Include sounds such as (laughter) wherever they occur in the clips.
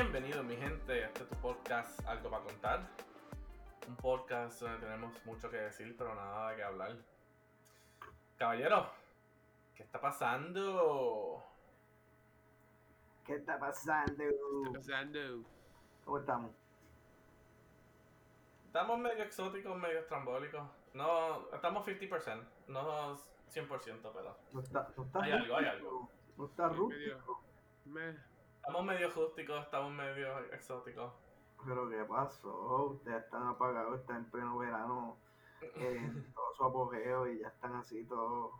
Bienvenido mi gente, este es tu podcast Algo para contar. Un podcast donde tenemos mucho que decir, pero nada de qué hablar. Caballero, ¿qué está pasando? ¿Qué está pasando? pasando? ¿Cómo estamos? Estamos medio exóticos, medio estrambólicos. No, estamos 50%, no 100%, pero No está, no está Hay algo, hay algo. No está rústico. Me, estamos medio rústicos, estamos medio exóticos. Pero ¿qué pasó? Ustedes están apagados, están en pleno verano, en (laughs) todo su apogeo y ya están así todos.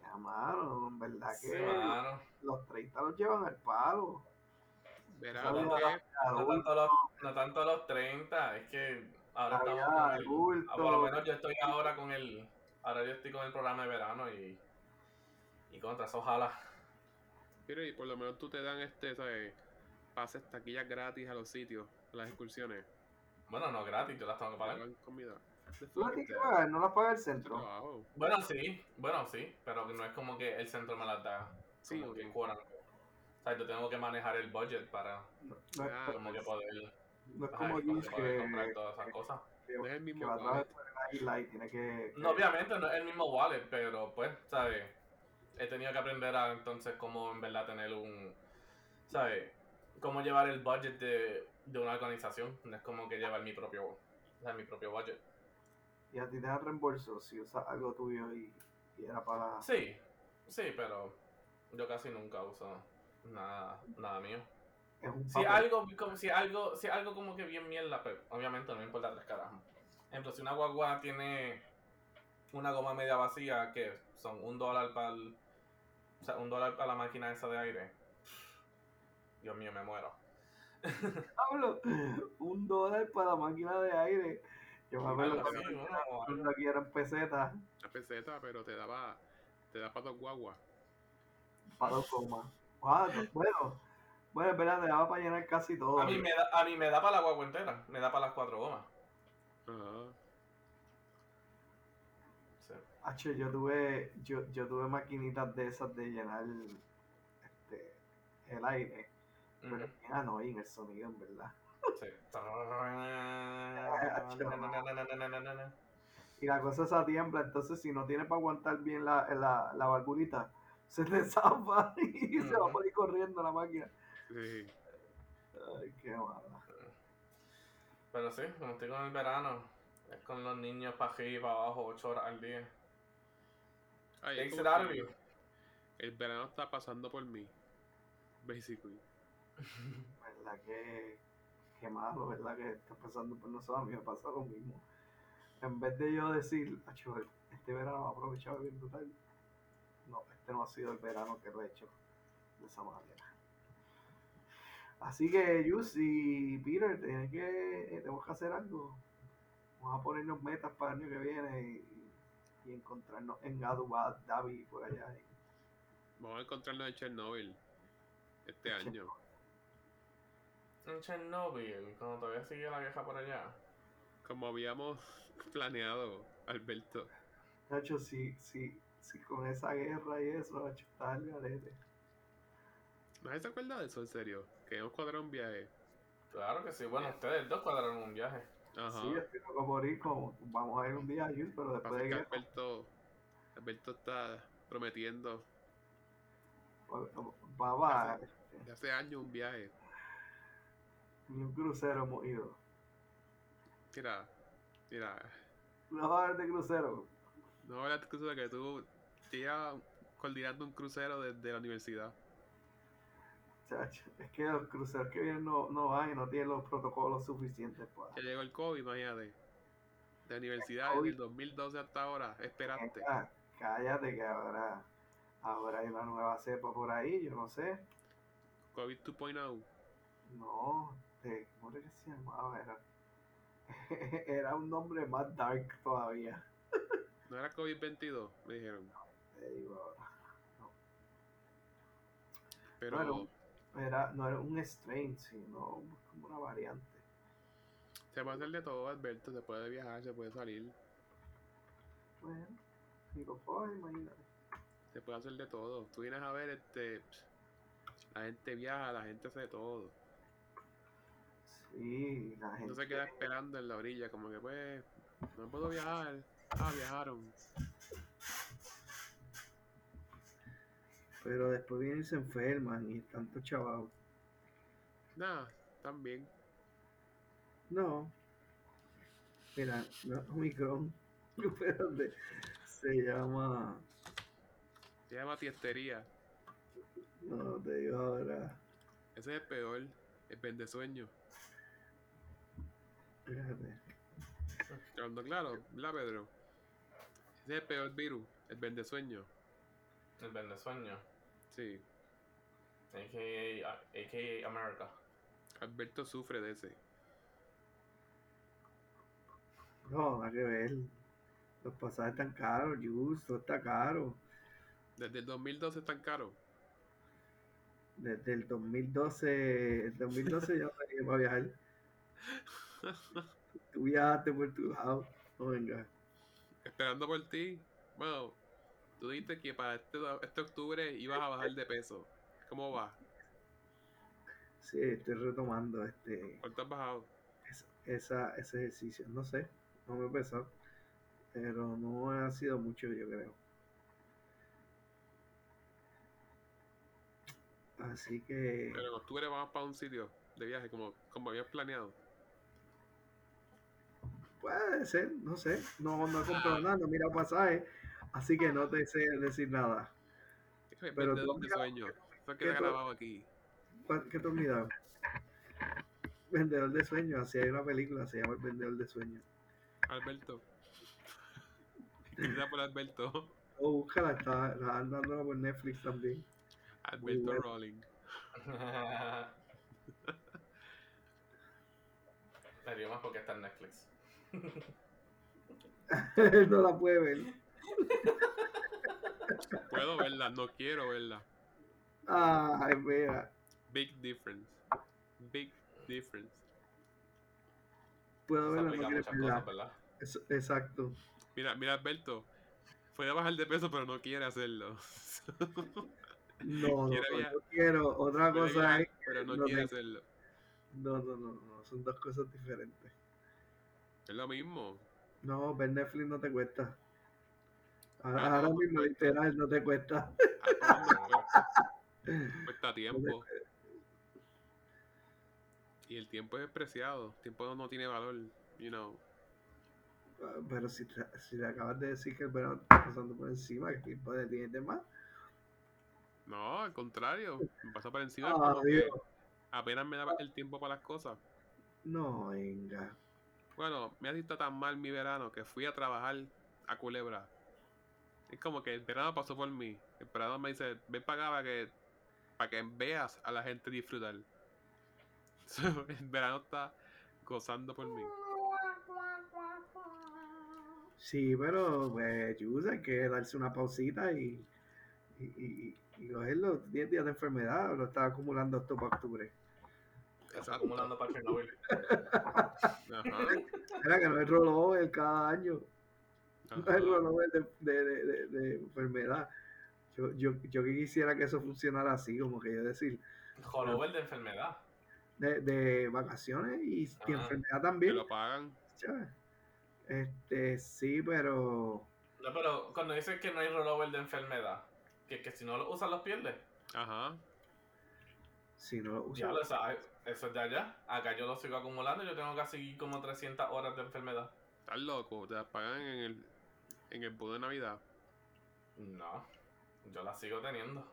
Ya, mano, en verdad que Sí, mano. los 30 los llevan al palo. a No tanto, los, no tanto los 30, es que ahora La estamos con el, ah, por lo menos yo estoy ahora con el, ahora yo estoy con el programa de verano y, y contra eso ojalá. Mira, y por lo menos tú te dan este, ¿sabes? Pases taquillas gratis a los sitios, a las excursiones. Bueno, no gratis, yo las tengo que pagar. comida. ¿Tú las que pagar? ¿No las paga el centro? Trabajo. Bueno, sí, bueno, sí, pero no es como que el centro me las da. Sí, como que ok. cuadran. O sea, yo tengo que manejar el budget para No, no Ah, como que poder, no es como Luis que, comprar todas esas cosas. que, No es el que mismo wallet. y tiene que... No, obviamente no es el mismo wallet, pero pues, ¿sabes? He tenido que aprender a entonces cómo en verdad tener un, ¿sabes? Cómo llevar el budget de, de una organización. No es como que llevar mi propio, o sea, mi propio budget. Y a ti te dan reembolso si usas algo tuyo y, y era para... Sí, sí, pero yo casi nunca uso nada, nada mío. Si algo, como, si algo, si algo como que bien mierda, pues obviamente no me importa tres carajos. Ejemplo, si una guagua tiene una goma media vacía, que son un dólar para o sea, un dólar para la máquina esa de aire. Dios mío, me muero. (laughs) Pablo, un dólar para la máquina de aire. Yo me acuerdo cuando aquí eran pesetas La peseta, pero te daba, te da para dos guaguas. para dos comas. Wow, no, bueno, bueno, es verdad, te daba para llenar casi todo. A mí me da, a mí me da para la guagua entera, me da para las cuatro gomas. Ajá. Hacho, yo tuve, yo, yo tuve maquinitas de esas de llenar este, el aire. Pero Ujú, ah, no, y en el sonido, en verdad. sí. (laughs) (laughs) Y la cosa esa tiembla, entonces si no tienes para aguantar bien la, la, la valvulita, se (laughs) te zapa y se va por ir corriendo la máquina. Sí. Ay, qué mala. Pero sí, como estoy con el verano, es con los niños para arriba y para abajo, 8 horas al día. Ay, es Takes como it out of que you. El verano está pasando por mí. Basically. (laughs) verdad que, que malo, verdad que está pasando por nosotros, a mí me pasa lo mismo. En vez de yo decir, "Acho, este verano va a aprovechar bien brutal, no, este no ha sido el verano que lo he hecho de esa manera. Así que, Yus y Peter, tienen que, eh, tenemos que hacer algo. Vamos a ponernos metas para el año que viene y, y encontrarnos en Abu Dhabi por allá. Vamos a encontrarnos en Chernobyl este año. En Chernobyl, cuando todavía sigue la vieja por allá. Como habíamos planeado, Alberto. Nacho, si, si, si con esa guerra y eso, Nacho, está el garete. ¿Nadie se acuerda de eso, en serio? Que hemos cuadrado un viaje. Claro que sí, bueno, ustedes dos cuadraron un viaje. Ajá. Sí, estoy loco por ir, como, vamos a ir un día a Yus, pero después Pasa de que Alberto, Alberto está prometiendo papá, de hace años un viaje. ni un crucero hemos ido. Mira, mira, No va a haber de crucero. no voy a hablar de que tú llevas coordinando un crucero desde la universidad. Chacho, es que los cruceros que vienen no, no van y no tienen los protocolos suficientes. Pues. Ya llegó el COVID, imagínate. De universidad, desde el 2012 hasta ahora, esperaste. Ah, Cállate que ahora, ahora hay una nueva cepa por ahí, yo no sé. COVID 2.0. No, de, ¿cómo era que se llamaba? Era, (laughs) era un nombre más dark todavía. ¿No era COVID-22? Me dijeron. Te digo ahora. Pero Bueno. Era, no era un strain, sino como una variante. se puede hacer de todo, Alberto. Se puede viajar, se puede salir. Bueno, coges, imagínate. Se puede hacer de todo. Tú vienes a ver, este. La gente viaja, la gente hace de todo. Sí, la gente. No se queda esperando en la orilla, como que pues, no puedo viajar. Ah, viajaron. Pero después vienen y se enferman y están todos chavados. Nada, también. No. Mira, no es Omicron. (laughs) Espérate. Se llama. Se llama tiestería. No te digo ahora. Ese es el peor. El vendesueño. Espérate. Hablando claro, ¿verdad, Pedro? Ese es el peor virus. El vendesueño. El vendesueño. Sí. AKA, AKA America. Alberto sufre de ese. No, nada que ver. Los pasajes están caros, justo está caro. Desde el 2012 es tan caro. Desde el 2012, el 2012 ya tenía para viajar. Tú viajaste por tu lado. No venga. Esperando por ti. Bueno, tú dijiste que para este, este octubre ibas a bajar de peso. ¿Cómo va? Sí, estoy retomando este ¿Cuánto has bajado? es- esa, ese ejercicio. No sé, no me he pesado. Pero no ha sido mucho, yo creo. Así que Pero en octubre vamos para un sitio de viaje como, como habías planeado. puede ser, no sé. No, no he comprado nada, no he mirado pasajes. Así que no te sé decir nada. Pero Pero vendedor tú- de sueño. Eso ¿qué queda grabado aquí. ¿Cuál- ¿Qué te mirado? Vendedor de sueños, así hay una película, se llama El Vendedor de Sueños. Alberto. Quizá por Alberto. Oh, búscala, está, está dándola por Netflix también. Alberto. Rolling. (laughs) Me río más porque está en Netflix. (laughs) Él no la puede ver. Puedo verla, no quiero verla. Ay, mira. Big difference. Big difference. Puedo verla, no muchas verla. Es- exacto. Mira, mira Alberto. Puede bajar de peso, pero no quiere hacerlo. (laughs) No, no, Quiere no, quiero. Otra cosa viajar, es. pero no no quiere hacerlo. No, no, no, no. Son dos cosas diferentes. Es lo mismo. No, ver Netflix no te cuesta. Ahora, mismo, literal, no te cuesta. Cuesta. (laughs) Tiempo. Y el tiempo es preciado. El tiempo no tiene valor. You know. Ah, Pero si, si le acabas de decir que el verano está pasando por encima, ¿qué tipo de tienes de más? No, al contrario. Me pasa por encima. Ah, que apenas me da el tiempo para las cosas. No, venga. Bueno, me ha visto tan mal mi verano que fui a trabajar a Culebra. Es como que el verano pasó por mí. El verano me dice, ven para acá para que, para que veas a la gente disfrutar. (laughs) So, el verano está gozando por mí. Sí, pero pues, Yus, hay que darse una pausita y, y, y, y cogerlo. 10 días de enfermedad, lo estás acumulando esto para octubre. Está acumulando para Chernobyl. (laughs) Ajá, Era que no es rollover cada año. (laughs) No es ajá. rollover de, de, de, de- de enfermedad. Yo, yo, yo que quisiera que eso funcionara así, como que yo decir, Holover de enfermedad. de, de vacaciones y, Ah, enfermedad Que también. lo pagan. Este, sí, pero No, pero cuando dices que no hay rollover de enfermedad, que, que si no lo usas los pierdes. Ajá. si no lo Ya usas, lo sabes. Eso es de allá. Acá yo lo sigo acumulando y yo tengo que seguir como 300 horas de enfermedad. Estás loco. Te las pagan en el, en el bono de Navidad. No, yo la sigo teniendo.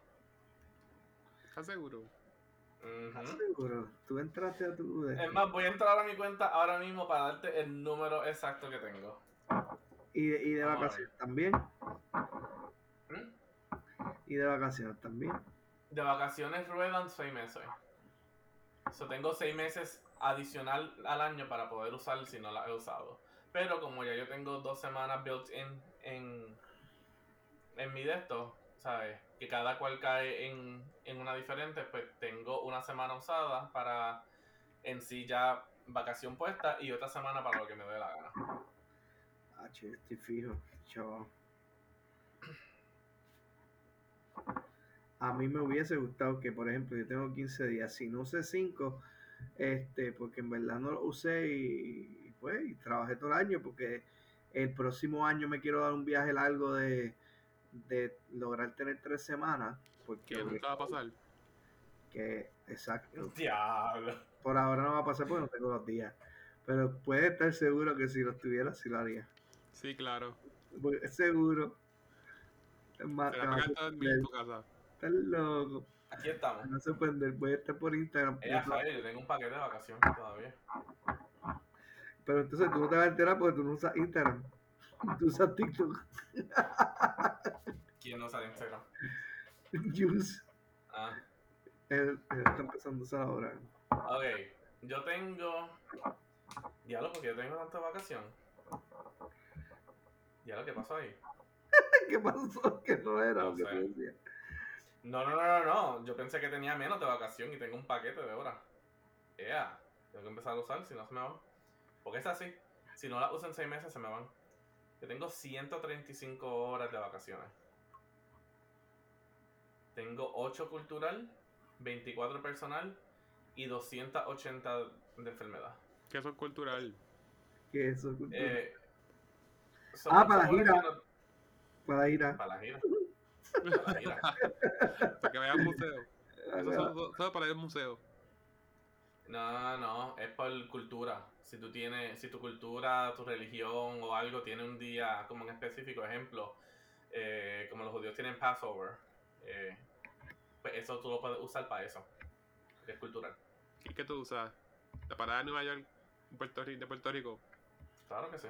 ¿Estás seguro? ¿estás seguro? Tú entraste a tu... Es más, voy a entrar a mi cuenta ahora mismo para darte el número exacto que tengo. Y de, y de Vamos vacaciones también. ¿Mm? Y de vacaciones también. De vacaciones ruedan seis meses. So, tengo seis meses adicional al año para poder usar si no la he usado. Pero como ya yo tengo dos semanas built in en, en mi de ¿sabes? Que cada cual cae en, en una diferente, pues tengo una semana usada para en sí ya vacación puesta y otra semana para lo que me dé la gana. Ah, che, estoy fijo, chaval. A mí me hubiese gustado que, por ejemplo, yo tengo 15 días, si no usé 5, este, porque en verdad no lo usé y, pues y trabajé todo el año porque el próximo año me quiero dar un viaje largo de, de lograr tener tres semanas. Porque Que nunca va a pasar. que exacto. Diablo. Por ahora no va a pasar porque no tengo los días. Pero puede estar seguro que si los tuviera, sí lo haría. Sí, claro. Seguro. Es más, en tu casa. Estás loco. Aquí estamos. Vas a sorprender. Voy a estar por Instagram. Eh, Javier, yo tengo un paquete de vacaciones todavía. Pero entonces tú no te vas a enterar porque tú no usas Instagram. Tú usas TikTok. ¿Quién no en Instagram? Juice. Ah, Él, él está empezando a usar ahora. ok. Yo tengo. Diablo, porque yo tengo tanta vacación. Diablo, (laughs) ¿qué pasó ahí? ¿Qué pasó? Que no era No lo que sé. decías. No, no, no, no, no. Yo pensé que tenía menos de vacación y tengo un paquete de horas. Ea, tengo que empezar a usar, si no se me van. Porque es así. Si no las uso en seis meses, se me van. Yo tengo 135 horas de vacaciones. Tengo 8 cultural, 24 personal y 280 de enfermedad. Que eso es cultural. Que eso. Eh, Ah, son- para la son gira. no- Para ir a. Para la gira. Para la gira. (laughs) (laughs) Para que veas museo. Eso es solo, solo para ir al museo. No, no, es por cultura. Si tú tienes, si tu cultura, tu religión o algo tiene un día como en específico, ejemplo, eh, como los judíos tienen Passover, eh, pues eso tú lo puedes usar para eso, que es cultural. ¿Y qué tú usas? ¿La parada de Nueva York Puerto Rico, de Puerto Rico? Claro que sí.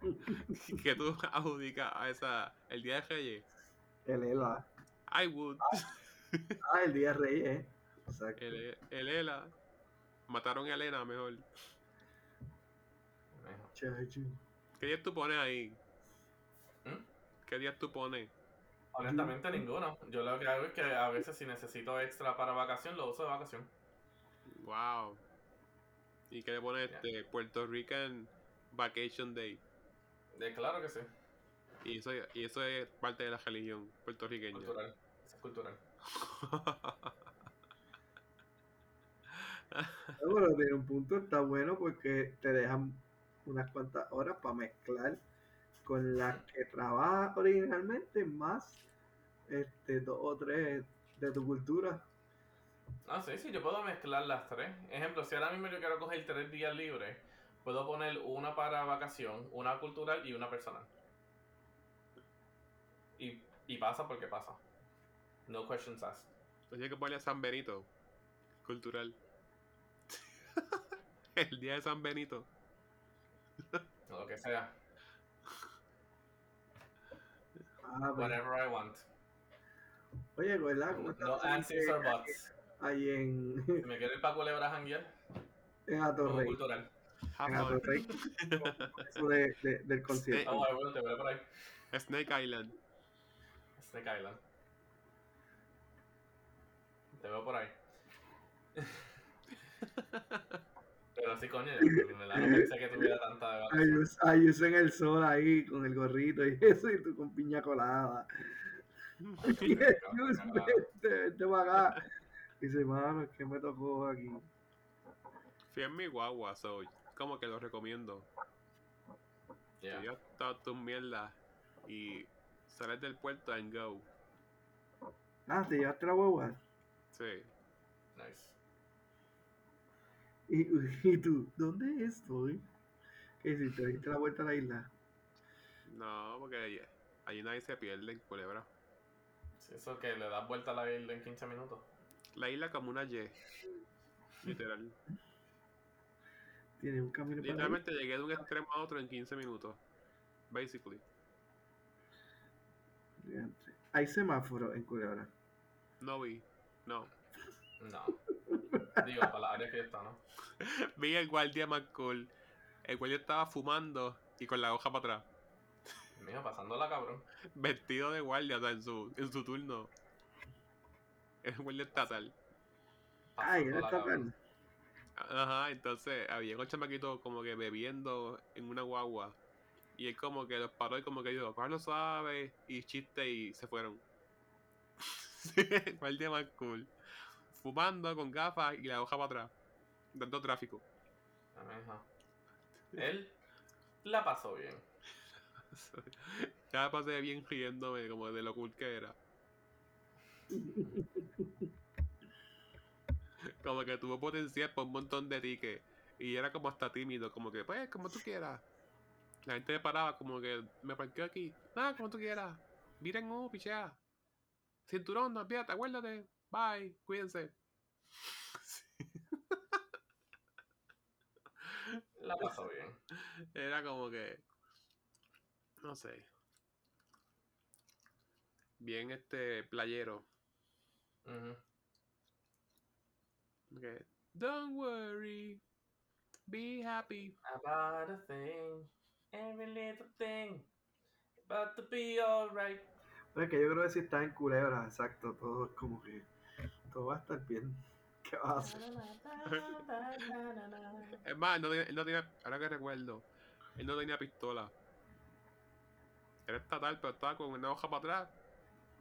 (laughs) que tú adjudicas a esa el día de Reyes. El ELA. I would. Ah, el día de Reyes, eh. Exacto. El, el ELA. Mataron a Elena mejor. Chacho. ¿Qué día tú pones ahí? ¿Mm? ¿Qué día tú pones? Honestamente ninguno. Yo lo que hago es que a veces si necesito extra para vacación, lo uso de vacación. Wow. ¿Y qué le pones este Puerto Rican Vacation Day? De, claro que sí, Y eso, y eso es parte de la religión puertorriqueña. cultural. Es cultural. (laughs) No, pero tiene un punto, está bueno porque te dejan unas cuantas horas para mezclar con las que trabajas originalmente, más este dos o tres de tu cultura. Ah, sí, sí, yo puedo mezclar las tres. Ejemplo, si ahora mismo yo quiero coger tres días libres, puedo poner una para vacación, una cultural y una personal. Y, y pasa porque pasa. No questions asked. Entonces hay que ponerle San Benito. Cultural. El día de San Benito. Lo que sea. Ah, Whatever I want. oye, ¿verdad? ¿Cómo estás No answers or buts. ahí en, Si me quiere ir para Culebra en Atorrey? cultural. En. Atorrey. Eso de, de- del concierto. Ah, bueno, bueno, te veré por ahí. Snake Island. Snake Island. Te veo por ahí. (laughs) Pero sí, coño, no pensé que tuviera tanta de vacaciones. Ayus, Ayus en el sol ahí con el gorrito y (laughs) eso, y tú con piña colada. Y Ayus, vente, para acá. Dice, mano, es que me tocó aquí. Fui en mi guagua, so como que lo recomiendo. Yeah. Si ya todas tus mierdas y sales del puerto and go. Ah, te llevaste la guagua. Sí. Nice. Y, (laughs) y tú, ¿dónde estoy? ¿Qué hiciste? ¿Diste la vuelta a la isla? No, porque allí, allí nadie se pierde en Culebra. Sí, eso que le das vuelta a la isla en 15 minutos. La isla como una Y. Literal. Tiene un camino para Literalmente llegué de un extremo a otro en 15 minutos. Basically. Hay semáforos en Culebra. No vi. No. No. Digo, para la área que está, ¿no? (laughs) Vi el guardia más cool. El guardia estaba fumando y con la hoja para atrás. Mijo, pasándola, cabrón. Vestido de guardia, o sea, en su, en su turno. Es un guardia estatal. Ay, está cabrón. tal. Ajá, entonces había un chamaquito como que bebiendo en una guagua. Y él como que los paró y como que dijo, Carlos suave y chiste y se fueron. (laughs) Sí, guardia más cool. fumando con gafas y la hoja para atrás, dando tráfico. Ajá. Él la pasó bien. (laughs) ya me pasé bien riéndome como de lo cool que era. (laughs) como que tuvo potencial por un montón de tickets. Y era como hasta tímido, como que, pues, como tú quieras. La gente me paraba, como que me parqueo aquí. Nada, como tú quieras. Miren, uh, pichea. Cinturón, no olvídate, acuérdate. Bye, cuídense. La pasó bien. Era como que. No sé. Bien este playero. Ujú. que, Don't worry. Be happy. About a thing, every little thing, about to be alright. Pero es que yo creo que si está en culebra, exacto, todo es como que todo va a estar bien. ¿Qué vas a hacer? (laughs) Es más, él no tenía, él no tenía- ahora que recuerdo, él no tenía pistola. Era estatal, pero estaba con una hoja para atrás,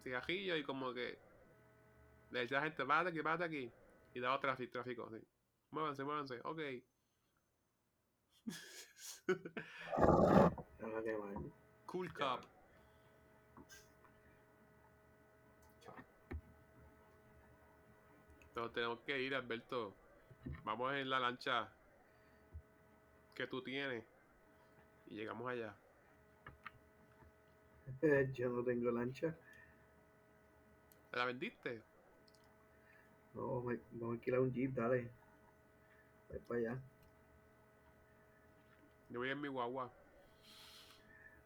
cigajillo y como que le decía a la gente, párate aquí, párate aquí. Y daba tráfico, tráfico, así. Muévanse, muévanse, ok. (laughs) Cool cop. Entonces tenemos que ir, Alberto. Vamos en la lancha que tú tienes. Y llegamos allá. (laughs) Yo no tengo lancha. ¿La vendiste? No, me- vamos a alquilar un jeep, dale. Voy para allá. Yo voy en mi guagua.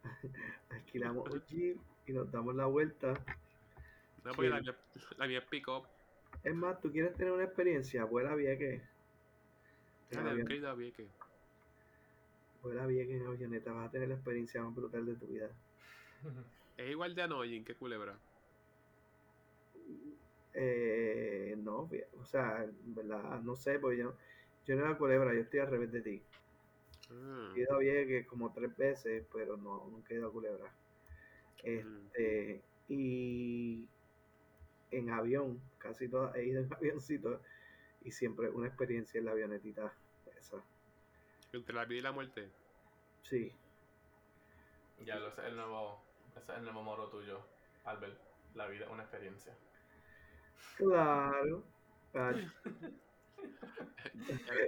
(laughs) Alquilamos un jeep y nos damos la vuelta. No, porque la Sí. mía, la mía es pick-up. Es más, ¿tú quieres tener una experiencia? Vuela Vieques. En Ah, Vuela Vieques en avioneta. Vas a tener la experiencia más brutal de tu vida. (laughs) Es igual de annoying que culebra. Eh, no, o sea, en verdad, no sé, porque yo, yo no era culebra, yo estoy al revés de ti. Ah, He ido a Vieques como tres veces, pero no, nunca he ido a culebra. mm. Este, y en avión, casi todas he ido en (laughs) avioncito y siempre una experiencia en la avionetita. Esa, Entre la vida y la muerte. sí. Ya lo sé, el nuevo, ese es el nuevo moro tuyo, Albert. La vida es una experiencia. Claro. Ya,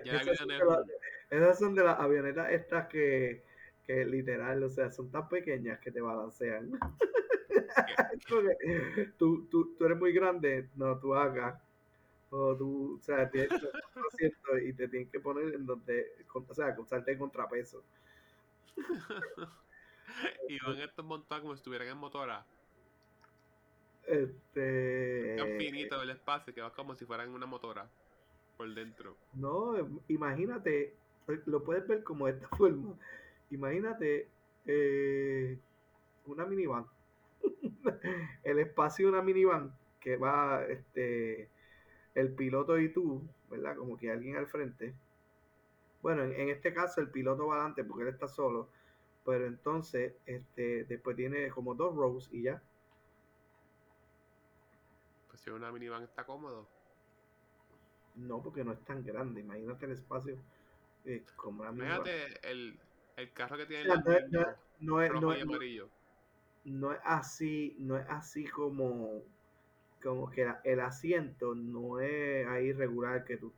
ya la Esas son de es la- Esas son de las avionetas estas que, que literal, o sea, son tan pequeñas que te balancean. (laughs) (laughs) Tú, tú, tú eres muy grande, no, tú hagas. O tú, o sea, tienes un y te tienen que poner en donde, o sea, usarte de contrapeso. (laughs) y van estos montados como si estuvieran en motora. Este. Tan finito el espacio que va como si fueran una motora. Por dentro. No, imagínate, lo puedes ver como de esta (laughs) forma. Imagínate eh, una minivan. (laughs) El espacio de una minivan que va este el piloto y tú, ¿verdad? Como que alguien al frente. Bueno, en, en este caso el piloto va adelante porque él está solo, pero entonces este después tiene como dos rows y ya. Pues si una minivan está cómodo. No, porque no es tan grande. Imagínate el espacio eh, como una minivan. Fíjate el, el carro que tiene O sea, los no No es, no y es- amarillo. No es así, no es así como, como que la- el asiento no es ahí regular que tú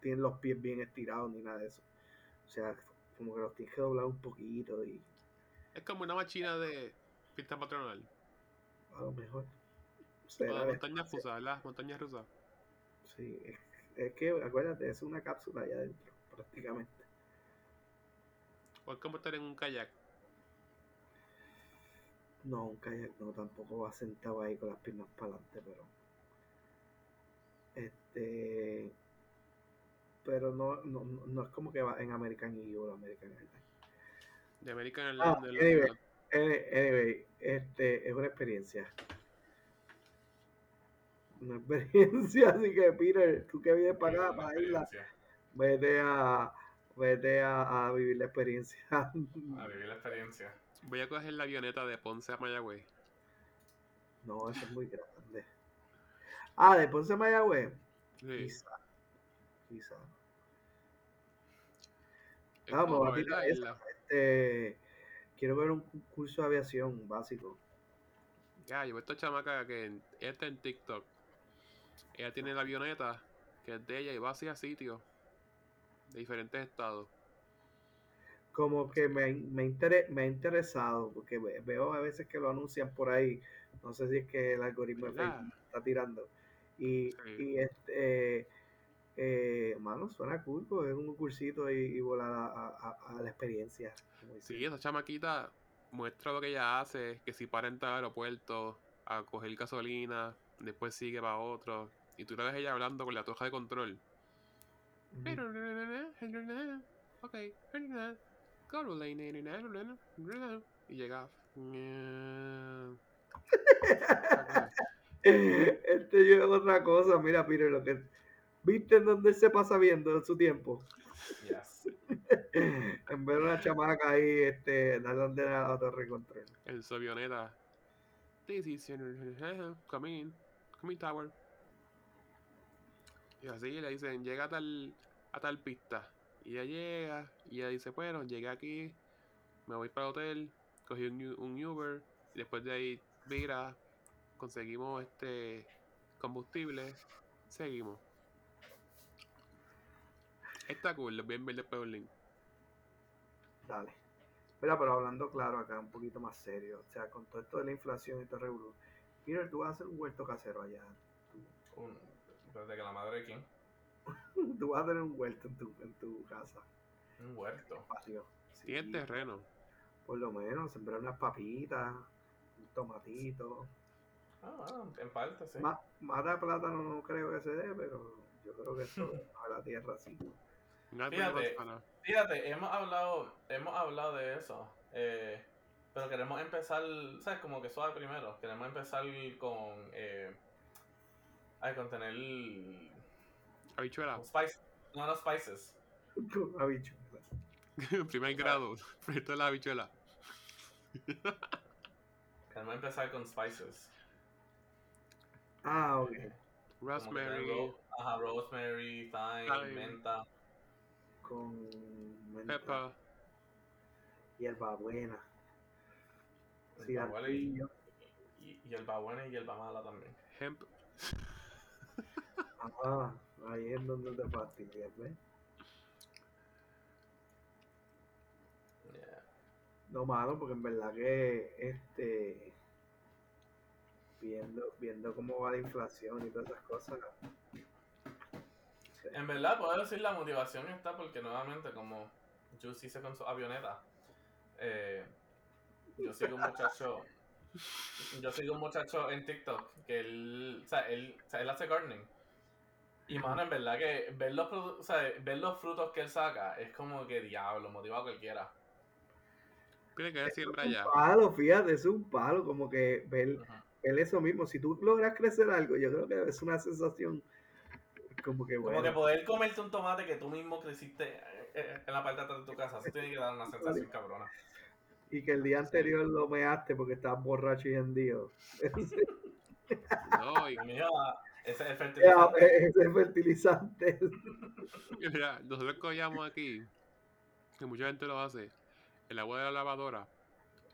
tienes los pies bien estirados ni nada de eso. O sea, como que los tienes que doblar un poquito y Es como una machina de pista patronal. a lo mejor. O será de de- montaña rusa, ¿verdad? Montaña rusa. Sí, es, es que acuérdate, es una cápsula allá adentro, prácticamente. O es como estar en un kayak. No, un kayak no, tampoco va sentado ahí con las piernas para adelante, pero. Este. Pero no, no, no- no es como que va en American Eagle o American Airlines. De American Ah, Airlines. de anyway. los- Any- Anyway, este es una experiencia. Una (laughs) experiencia, así que Peter, tú que vienes para acá, para la isla, vete a vete a, a vivir la experiencia. A vivir la experiencia. Voy a coger la avioneta de Ponce a Mayagüez. No, eso es muy grande. Ah, de Ponce a Mayagüez. Sí. Quizá. Quizá. Es voy a tirar esa. Este, quiero ver un cu- curso de aviación básico. Ya, yo veo esta chamaca que en- ella está en TikTok. Ella tiene la avioneta que es de ella y va hacia sitios de diferentes estados. Como que me, me, intere- me ha interesado, porque ve- veo a veces que lo anuncian por ahí. No sé si es que el algoritmo de ¿Verdad? Facebook está tirando. Y, Sí. y este, eh, mano, suena cool, pues es un cursito y, y volar a, a- la experiencia. como. Sí, esa chamaquita muestra lo que ella hace, que si para entrar al aeropuerto a coger gasolina, después sigue para otro, y tú la ves ella hablando con la toja de control. Ujú. Ok, lane y llega. (laughs) Este yo otra cosa, mira, Peter, lo que viste en donde se pasa viendo su tiempo. Yes. (laughs) en ver una chamaca ahí, este, orden a la torre de control. En su avioneta. This is come in, come in tower. Y así le dicen, llega a tal, a tal pista. Y ella llega, y ella dice, bueno, llegué aquí, me voy para el hotel, cogí un, un Uber, y después de ahí, mira, conseguimos este combustible, seguimos. Está cool, les voy a enviar después un link. Dale. Mira, pero hablando claro acá, un poquito más serio. O sea, con todo esto de la inflación y todo el Peter, tú vas a hacer un huerto casero allá. Un, desde que la madre de quién? Tú vas a tener un huerto en tu, en tu casa, Un huerto. patio. Sí, Tiene terreno. Por lo menos, sembrar unas papitas, un tomatito. Ah, bueno, en parte, sí. Más, más de plátano no creo que se dé, pero yo creo que esto (laughs) a la tierra sí. Una Fíjate. Fíjate, hemos hablado, hemos hablado de eso. eh, pero queremos empezar, ¿sabes? Como que suave primero. Queremos empezar con. Eh, ay, con tener. Habichuela. con spice. No, no spices. Con (laughs) habichuelas. (laughs) Primer grado. Frito de la habichuela. (laughs) Queremos empezar con spices. Ah, ok. Rosemary. ro- ajá, rosemary, thyme, Thyme. menta. Con menta, Pepper. hierbabuena. hierbabuena y, y, y hierbabuena y hierbamala también. Hemp. Ajá, ahí es donde te fastidias, ¿ves? Yeah. No malo, porque en verdad que este viendo, viendo cómo va la inflación y todas esas cosas. sí. En verdad, puedo decir la motivación está porque nuevamente, como Juice hice con su avioneta, eh, yo sigo un muchacho, (laughs) yo sigo un muchacho en TikTok que él, o sea, él, o sea, él hace gardening. Y mano, en verdad que ver los, o sea, ver los frutos que él saca es como que diablo, motiva a cualquiera. Tiene que decir un allá. palo, fíjate, es un palo, como que ver, ver eso mismo. Si tú logras crecer algo, yo creo que es una sensación como que Como bueno. que poder comerte un tomate que tú mismo creciste eh, eh, en la parte de atrás de tu casa, eso tiene que dar una sensación cabrona. Y que el día anterior lo measte porque estabas borracho y hendido. (laughs) No, y Y mira, ese es el (laughs) Ese fertilizante. fertilizante. (laughs) mira, nosotros cogíamos aquí, que mucha gente lo hace, el agua de la lavadora,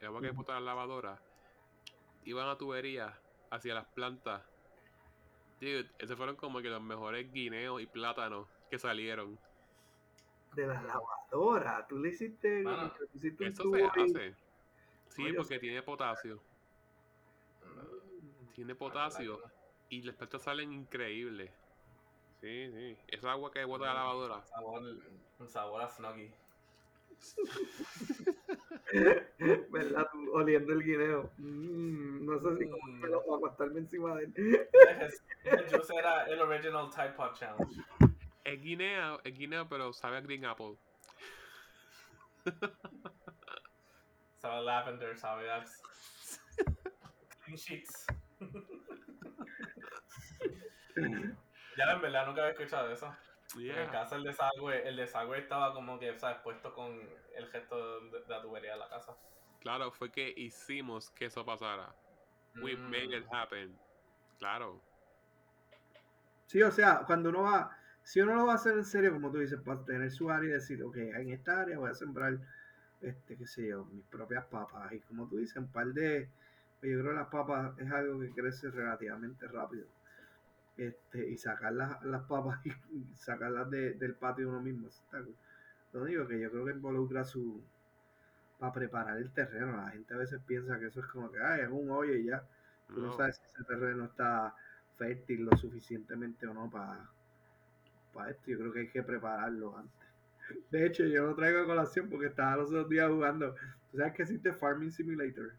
el agua que bota la lavadora, iban a tuberías hacia las plantas. Dude, esos fueron como que los mejores guineos y plátanos que salieron. De la lavadora. Tú le hiciste, Mano, tú hiciste un Eso tubo se hace. Sí, Oye, porque tiene potasio. Tiene potasio. Y las plantas salen increíbles. Sí, sí. Esa agua que bota la lavadora. Sabor, un sabor a Snuggy. (laughs) ¿Verdad? Tú oliendo el guineo. Mm, no sé si como Mm. que lo voy a acostarme encima de él. Juice era el original Tide Pod Challenge. Es guineo, es guineo, pero sabe a green apple. Sabe a lavender, sabe a (laughs) clean sheets. (laughs) ya en verdad nunca había escuchado eso. En casa el desagüe, el desagüe estaba como que, ¿sabes? Puesto con el gesto de, de la tubería de la casa. Claro, fue que hicimos que eso pasara. We Mm. made it happen. Claro. Sí, o sea, cuando uno va, si uno lo va a hacer en serio, como tú dices, para tener su área y decir, ok, en esta área voy a sembrar, este, qué sé yo, mis propias papas. Y como tú dices, un par de, pues yo creo que las papas es algo que crece relativamente rápido. Este, y sacar las, las papas y sacarlas de- del patio uno mismo. está. Lo único que yo creo que involucra su, para preparar el terreno. La gente a veces piensa que eso es como que, ay, es un hoyo y ya. Tú no No. sabes si ese terreno está fértil lo suficientemente o no para, para esto. Yo creo que hay que prepararlo antes. De hecho, yo lo traigo a colación porque estaba los otros días jugando. ¿Tú sabes que existe Farming Simulator?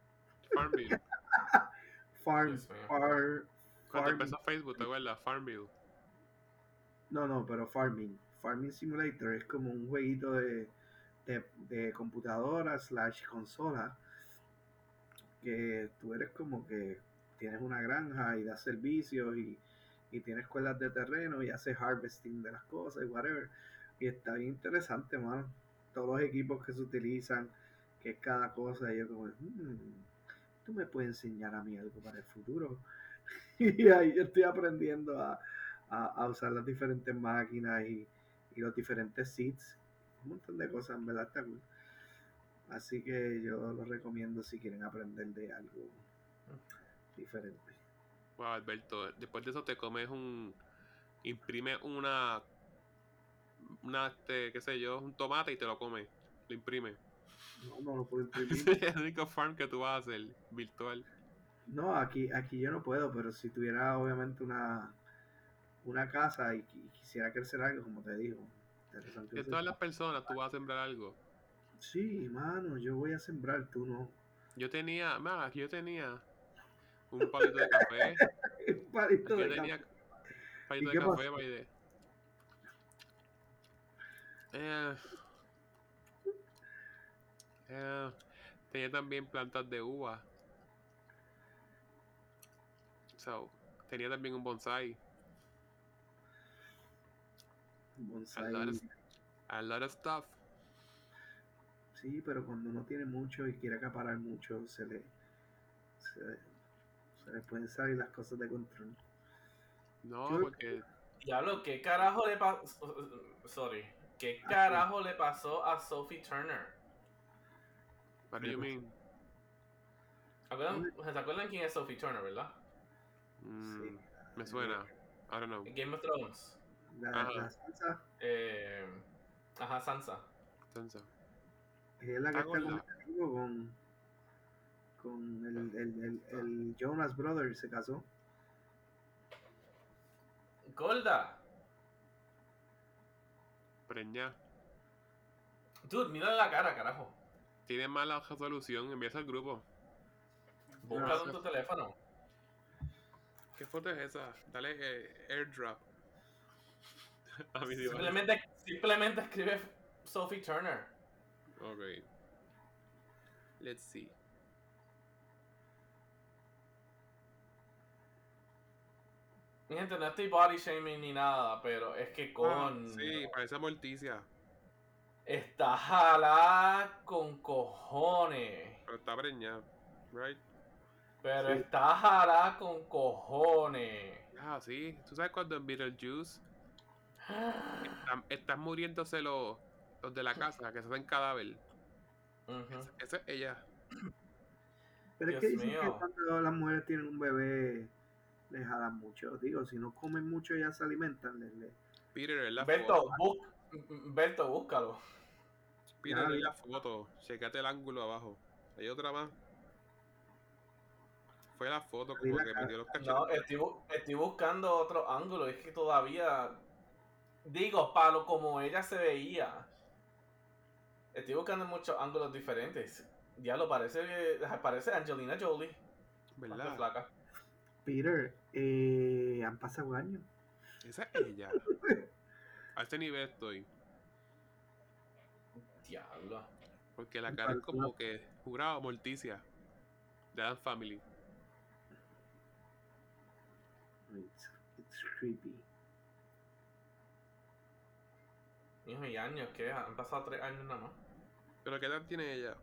Farmville. (laughs) Farm. Cuando empezó Facebook, ¿te acuerdas? Farmville. No, no, pero Farming. Farming Simulator es como un jueguito de, de, de computadora slash consola que tú eres como que tienes una granja y das servicios y, y tienes escuelas de terreno y haces harvesting de las cosas y whatever. Y está bien interesante, mano. Todos los equipos que se utilizan, que es cada cosa, y yo como, "Hmm, tú me puedes enseñar a mí algo para el futuro. (laughs) Y ahí yo estoy aprendiendo a, a, a usar las diferentes máquinas y, y los diferentes seeds. Un montón de cosas, en verdad está cool. Así que yo lo recomiendo si quieren aprender de algo diferente. Wow, Alberto, después de eso te comes un. Imprime una. Una, este, qué sé yo, un tomate y te lo comes. Lo imprime. No, no lo puedo (laughs) imprimir. Es el único farm que tú vas a hacer virtual. No, aquí, aquí yo no puedo, pero si tuviera obviamente una, una casa y, qui- quisiera crecer algo, como te digo. interesante De todas las personas, tú vas a sembrar algo. Sí, mano, yo voy a sembrar, tú no. Yo tenía, más, aquí yo tenía un palito de café. (laughs) Un palito Aquí de yo tenía café. palito ¿Y de café, the- Eh, eh, tenía también plantas de uva. So, tenía también un bonsai. Bonsai. A lot of- A lot of stuff. Sí, pero cuando uno tiene mucho y quiere acaparar mucho, se le, se, se le pueden salir las cosas de control. No, Yo- porque Diablo, ¿qué carajo le pasó? Sorry. ¿Qué carajo le pasó a Sophie Turner? what do you mean? ¿Acuerdan- ¿Se acuerdan quién es Sophie Turner, verdad? Mm, Sí. Me suena. I don't know. Game of Thrones. La, Ajá. la salsa Eh, ajá, Sansa. Entonces, es la que Ah, está conmigo con, con el, el, el, el Jonas Brothers, se casó. Golda. preña. Dude, mira la cara, carajo. Tiene mala resolución, envías al grupo. Búscalo en tu teléfono. ¿Qué foto es esa? Dale eh, airdrop. (laughs) A mi. Simplemente, simplemente escribe Sophie Turner. Ok. Let's see. Mi gente, no estoy body shaming ni nada, pero es que con. Ah, sí, parece Morticia. Está jalada con cojones. Pero está preñada. Right? Pero Sí. está jalada con cojones. Ah, sí. ¿Tú sabes cuando en Beetlejuice (gasps) están, están muriéndose los, los de la casa que se hacen cadáver? Esa es ella. Pero es que dicen que cuando las mujeres tienen un bebé, les jalan mucho. Digo, si no comen mucho, ya se alimentan. Les, les- Peter es la Berto, foto. Berto, búscalo. Peter es la foto. Checate el ángulo abajo. Hay otra más. Fue la foto como la que cara. metió los cachetes. No, estoy, bu- estoy buscando otro ángulo. Es que todavía. Digo, palo como ella se veía. Estoy buscando muchos ángulos diferentes. Ya lo parece. Parece Angelina Jolie. ¿Verdad? flaca. Peter, eh, han pasado años. Esa es ella. (laughs) A este nivel estoy. Diablo. Porque la cara es como que jurado morticia. De Adam Family. It's, it's creepy. Hijo, y años, ¿qué? Han pasado tres años nada más. Pero ¿qué edad tiene ella?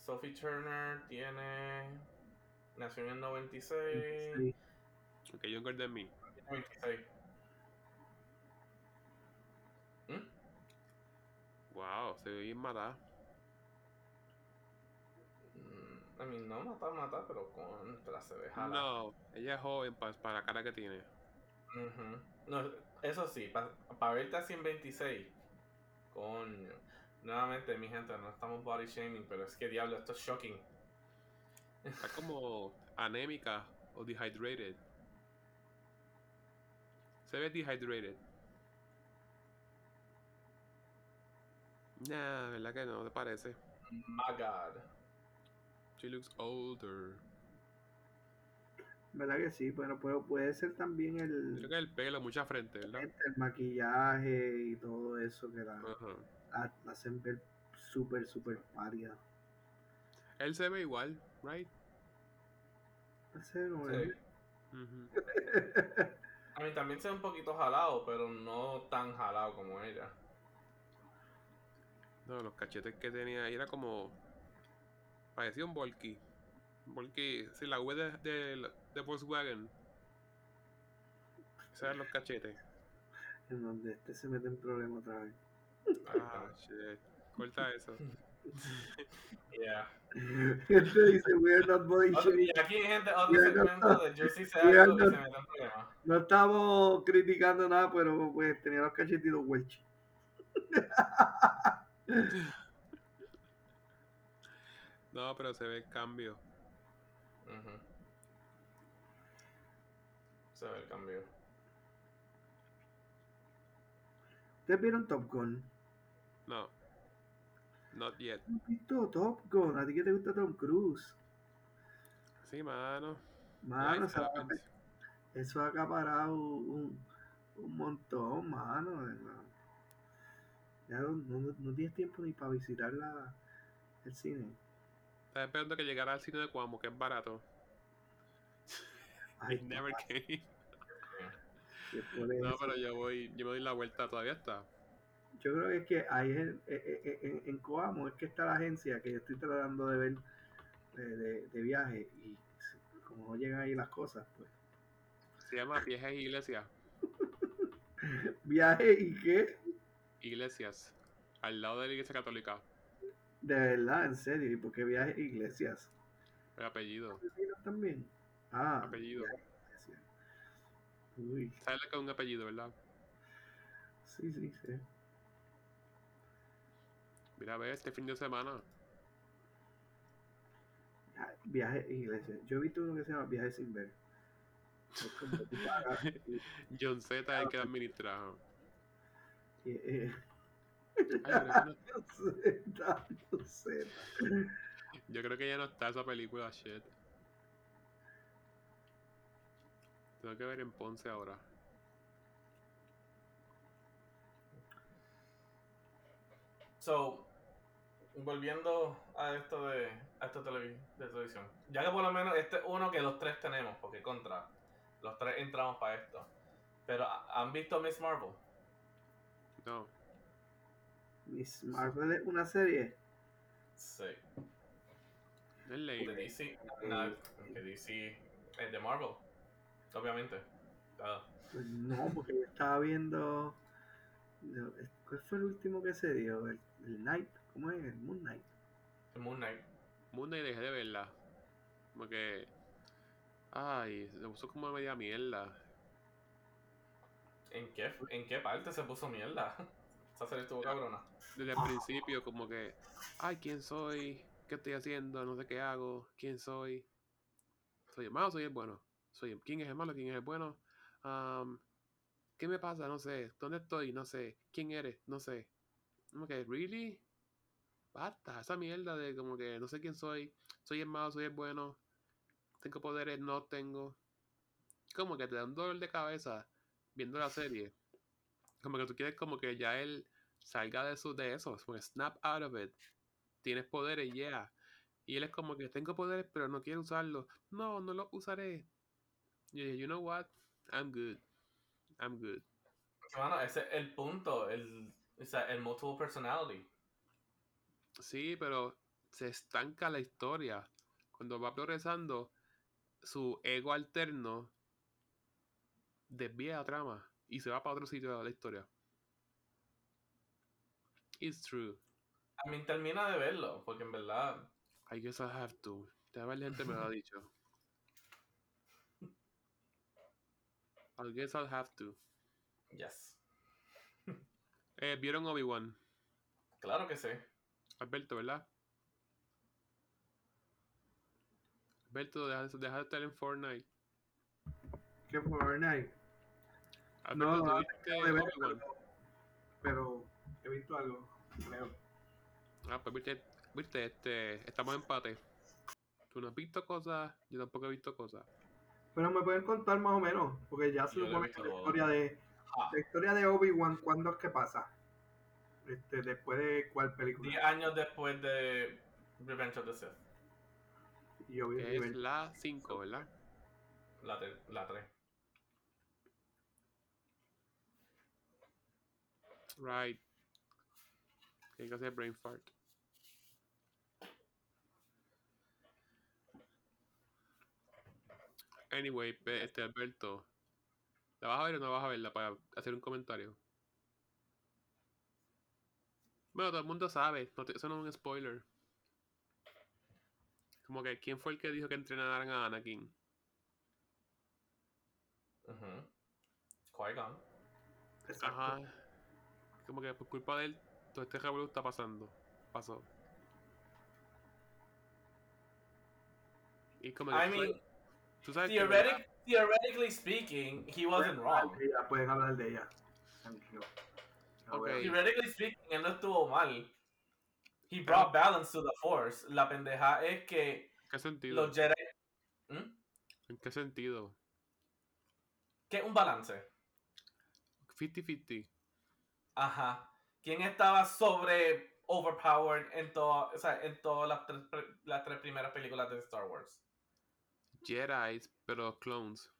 Sophie Turner tiene. Nació en el 96. Sí. Ok, younger than me. 126. Wow, se ve bien matada. I mean, no matar, matar, pero contra se. No, ella es joven pa- para la cara que tiene. Ujú. No, eso sí, para verte a 126. Coño. Nuevamente, mi gente, no estamos body shaming, pero es que diablo, esto es shocking. Está como anémica o dehydrated. Se ve dehydrated. Nah, ¿verdad que no? ¿Te parece? My God. She looks older. ¿Verdad que sí? Pero puede, puede ser también el, Creo que el pelo, mucha frente, ¿verdad? el maquillaje y todo eso que la, Ajá. la- la hacen ver súper, súper pálida. Él se ve igual, right? Ese no Sí. (laughs) A mí también se ve un poquito jalado, pero no tan jalado como ella. No, los cachetes que tenía ahí era como. Parecía un Volky. Volky, sí, la V de, de, de Volkswagen. Esos eran los cachetes. en donde este se mete en problema otra vez. Ah, shit. Corta eso. (laughs) Yeah. Este dice, we're not body shaming. y aquí hay gente, otro segmento de Jersey se yeah, algo que no. se mete en problemas. No estamos criticando nada, pero pues tenía los cachetitos Welch. (laughs) No, pero se ve el cambio. Se ve el cambio. ¿Ustedes vieron Top Gun? No. Not yet. ¿No has visto Top Gun? ¿A ti que te gusta Tom Cruise? Sí, mano. Mano, se eso ha acaparado un, un montón, mano. Ya no, no- no tienes tiempo ni para visitar la, el cine. Estaba esperando que llegara al cine de Cuamo, que es barato. (laughs) Ay, never came. No, pero yo voy, yo me doy la vuelta, todavía está. Yo creo que es que ahí en, en, en- en Coamo es que está la agencia que yo estoy tratando de ver eh, de, de viaje y como no llegan ahí las cosas, pues. Se llama Viejas Iglesias. (laughs) Viaje y qué? Iglesias. Al lado de la iglesia católica. De verdad, en serio, ¿y por qué viaje iglesias? El apellido. ¿Apellidos también? Ah, Apellido. iglesias. Uy, ¿Sabes lo que es un apellido, verdad? sí, sí, sí. Mira, a ver, este fin de semana. Viaje- iglesias. Yo he visto uno que se llama Viaje sin ver. (laughs) John Z es el que (laughs) administra. ajá. (laughs) yo creo que ya no está esa película, shit. Tengo que ver en Ponce ahora. So, volviendo a esto de a esto de televisión. Ya que por lo menos este es uno que los tres tenemos, porque contra los tres entramos para esto. Pero ¿ha- ¿han visto Miss Marvel? No. Miss Marvel es una serie. Sí. De. DC, de DC es de Marvel, obviamente. Ah, Pues no, porque yo estaba viendo. ¿Cuál fue el último que se dio? El, el Night. ¿Cómo es? El Moon Knight. el Moon Knight. Mundo y dejé de verla. Como que. Ay, se puso como media mierda. ¿En qué, ¿En qué parte se puso mierda? Esa serie estuvo cabrona. Desde el principio, como que. Ay, ¿quién soy? ¿Qué estoy haciendo? No sé qué hago. ¿Quién soy? ¿Soy el malo o soy el bueno? Soy el- ¿Quién es el malo? ¿Quién es el bueno? ¿Qué me pasa? No sé. ¿Dónde estoy? No sé. ¿Quién eres? No sé. Como que, ¿really? Basta, esa mierda de como que no sé quién soy. Soy el malo, soy el bueno. Tengo poderes, no tengo. Como que te da un dolor de cabeza viendo la serie. Como que tú quieres como que ya él salga de, su, de eso. Como snap out of it. Tienes poderes, yeah. Y él es como que tengo poderes, pero no quiero usarlos. No, no los usaré. Y yo dije, you know what? I'm good. I'm good. Bueno, ese es el punto, el, o sea, el multiple personality. Sí, pero se estanca la historia. Cuando va progresando, su ego alterno desvía la trama y se va para otro sitio de la historia. It's true. A mí termina de verlo, porque en verdad. I guess I have to. Ya ver gente me lo ha dicho. (laughs) I guess I'll have to. Yes. Eh, ¿Vieron Obi-Wan? Claro que sí. Alberto, ¿verdad? Alberto, deja, de- deja de estar en Fortnite. ¿Qué Fortnite? Alberto, No, ¿tú no, viste de ver, pero, pero he visto algo, creo. Ah, pues viste, viste, este, estamos en empate. Tú no has visto cosas, yo tampoco he visto cosas. Pero me pueden contar más o menos, porque ya se supone que la historia de Ah, la historia de Obi-Wan, ¿cuándo es que pasa? Este, después de cuál película? 10 años después de Revenge of the Sith. Y es Revenge. la 5, ¿verdad? La, te- la 3. Right. Hay que hacer brain fart. Anyway, este Alberto, ¿la vas a ver o no vas a verla para hacer un comentario? Bueno, todo el mundo sabe, no te- eso no es un spoiler. Como que, ¿quién fue el que dijo que entrenaran a Anakin? Ujú. Qui-Gon. Exacto. Ajá. Como que por culpa de él, todo este revolú está pasando. Pasó. Y como I que mean, tú sabes que, theoretic- theoretically speaking, he wasn't hablar wrong. Pueden hablar de ella. Tranquilo. La voy a- Ok. Theoretically speaking, él no estuvo mal. He brought balance to the Force. La pendeja es que ¿En qué sentido? los Jedi. ¿Mm? ¿En qué sentido? ¿Qué es un balance? 50-50. Ajá. ¿Quién estaba sobre overpowered en, todo, o sea, en todas las tres, las tres primeras películas de Star Wars? Jedi, pero clones.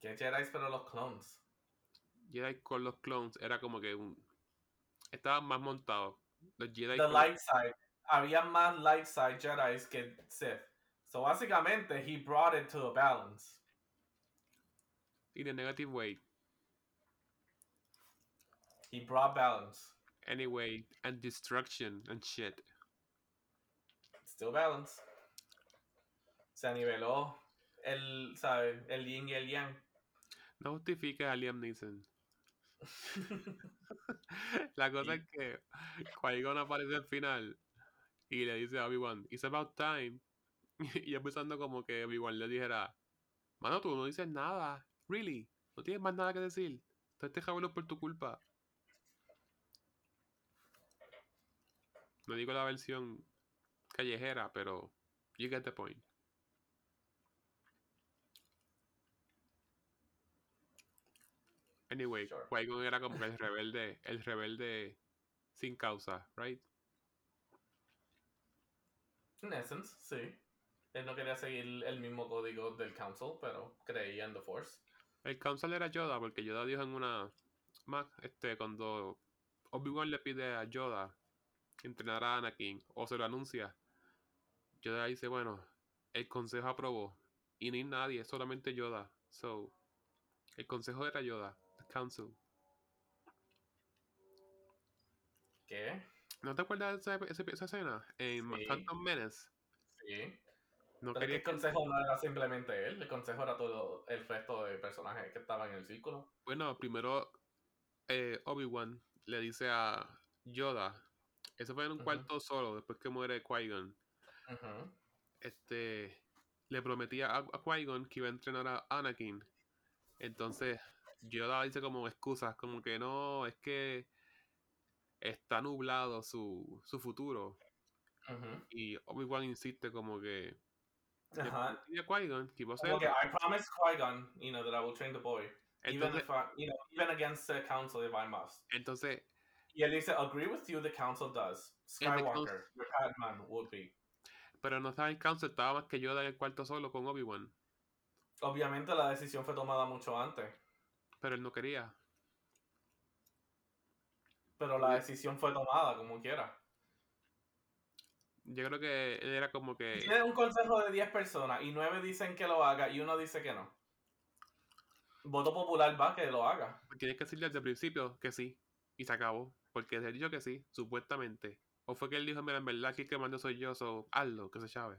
¿Qué Jedi pero los clones? Jedi con los clones era como que un. Estaban más montados. Los Jedi. The con- light side. Había más light side Jedi que Sith. So básicamente, he brought it to a balance. In a negative way. He brought balance. Anyway, and destruction and shit. Still balance. Se niveló el, ¿sabes? El yin y el yang. No justifiques a Liam Neeson. (laughs) La cosa es que Qui-Gon aparece al final y le dice a Obi-Wan, It's about time. (laughs) Y yo pensando como que Obi-Wan le dijera, Mano, tú no dices nada. Really? No tienes más nada que decir. Todo este jabuelo por tu culpa. No digo la versión callejera, pero you get the point. Anyway, Sure. Qui-Gon era como que el rebelde, el rebelde sin causa, right? In essence, sí. Él no quería seguir el mismo código del Council, pero creía en The Force. El council era Yoda, porque Yoda dijo en una Mac, este, cuando Obi-Wan le pide a Yoda entrenar a Anakin, o se lo anuncia, Yoda dice, bueno, el consejo aprobó, y ni nadie, solamente Yoda. So, el consejo era Yoda, the council. ¿Qué? ¿No te acuerdas de esa, esa- escena? En Sí. Phantom Menace. Sí. No Pero es que quería el consejo no era simplemente él, el consejo era todo el resto de personajes que estaban en el círculo. Bueno, primero eh, Obi-Wan le dice a Yoda, eso fue en un Ujú. cuarto solo, después que muere Qui-Gon. Ujú. este le prometía a, a Qui-Gon que iba a entrenar a Anakin. Entonces, Yoda dice como excusas, como que no, es que está nublado su, su futuro. Ujú. Y Obi-Wan insiste como que Ajá. a Qui-Gon que iba que I promise Qui-Gon, you know, that I will train the boy. even Entonces, if I, you know, even against the council if I must. entonces, Y él dice, agree with you, the council does. Skywalker, your Padman would be. pero no estaba en Council, estaba más que Yoda en el cuarto solo con Obi-Wan. Obviamente la decisión fue tomada mucho antes, Pero él no quería. pero la decisión fue tomada como quiera. Yo creo que él era como que. Tiene un consejo de 10 personas y 9 dicen que lo haga y uno dice que no. Voto popular va que lo haga. Tienes que decirle desde el principio que sí. Y se acabó. Porque se dicho que sí, supuestamente. O fue que él dijo, mira, en verdad aquí el que mando soy yo, so hazlo, que se sabe.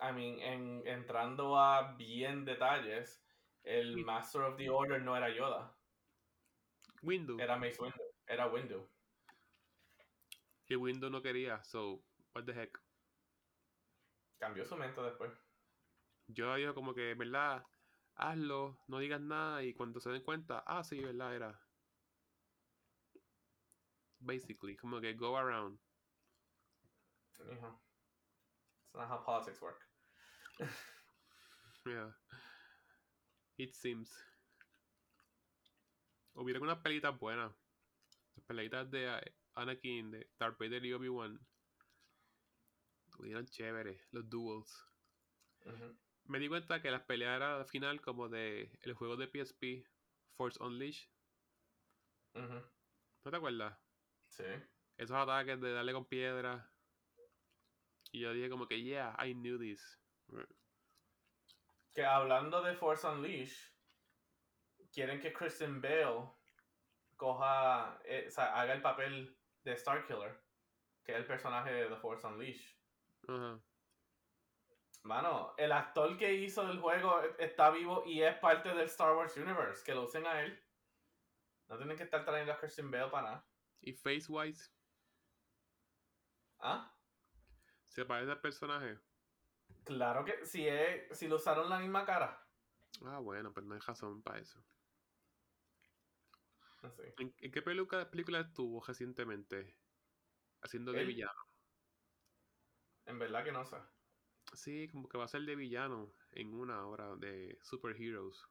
I mean, en, entrando a bien detalles, el Sí. Master of the Order no era Yoda, Windows. era Mace Windu, era Windu. Y Windows no quería, so, what the heck. Cambió su mente después. Yo dijo como que, ¿verdad? Hazlo, no digas nada y cuando se den cuenta, ah, sí, ¿verdad? Era. Basically, como que go around. Hijo. It's not how politics work. (laughs) Yeah. It seems. Hubieron unas pelitas buenas. Las pelitas de eh, Anakin, de Darth Vader y Obi-Wan. Estuvieron chéveres, los duels. Me di cuenta que las peleas eran al final como de el juego de PSP, Force Unleashed. ¿No te acuerdas? Sí. Esos ataques de darle con piedra. Y yo dije como que, yeah, I knew this. Que hablando de Force Unleashed, quieren que Kristen Bale coja, eh, o sea, haga el papel de Starkiller, que es el personaje de The Force Unleashed. Mano, el actor que hizo el juego está vivo y es parte del Star Wars Universe. Que lo usen a él. No tienen que estar trayendo a Christian Bale para nada. Y face wise, ¿Ah? se parece al personaje. Claro que si, es, si lo usaron la misma cara. Ah, bueno, pues no hay razón para eso. Así. ¿En, en qué peluca, película estuvo recientemente? Haciendo de villano. En verdad que no sé. Sí, como que va a ser de villano en una obra de superheroes.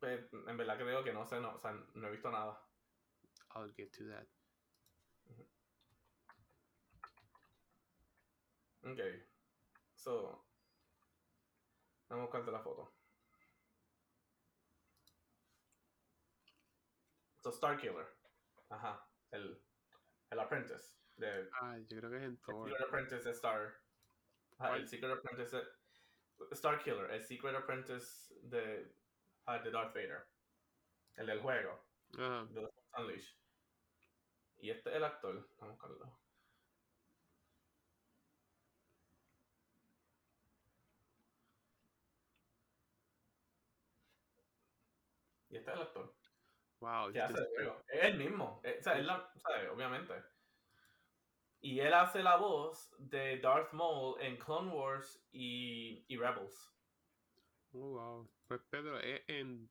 Pe- En verdad digo que no sé, no, o sea, no he visto nada. I'll get to that. Ok. So. Vamos a buscarte la foto. So, Starkiller. Ajá. El, el Apprentice. De, Ay, yo creo que es en el Thor. Secret Apprentice de Star. El. Secret Apprentice de. Starkiller. El Secret Apprentice de. ah, de Darth Vader. El del juego. Ajá. de Unleashed. Y este es el actor. Vamos a buscarlo. Y este es el actor. Wow. que hace juego. Es el mismo. eh, o sea, es la, ¿sabes? Obviamente. Y él hace la voz de Darth Maul en Clone Wars y, y Rebels. Oh, wow. Pues Pedro, es en,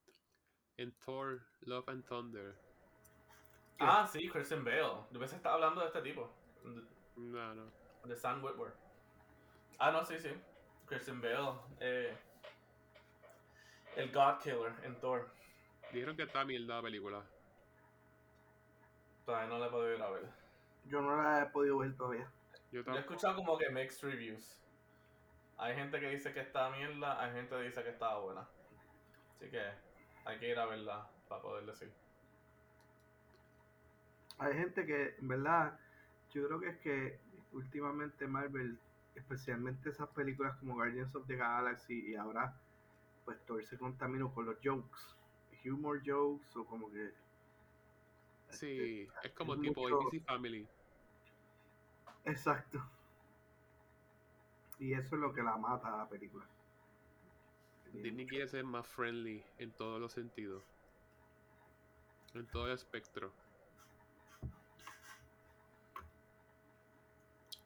en Thor, Love and Thunder. ¿Qué? Ah, sí, Christian Bale. Yo pensé que estaba hablando de este tipo. No, no. de Sam Witwer. Ah, no, sí, sí. Christian Bale. Eh, el God Killer en Thor. Dijeron que está mierda la película. Todavía no la he podido ir a ver. Yo no la he podido ver todavía. Yo Yo he escuchado como que mixed reviews. Hay gente que dice que está mierda, hay gente que dice que está buena. Así que hay que ir a verla para poder decir. Hay gente que, en verdad, yo creo que es que últimamente Marvel, especialmente esas películas como Guardians of the Galaxy y ahora, pues Thor se contaminó con los jokes, humor jokes o como que... Sí, es como es tipo mucho- ABC Family. Exacto. Y eso es lo que la mata a la película. Disney quiere ser más friendly en todos los sentidos. En todo el espectro.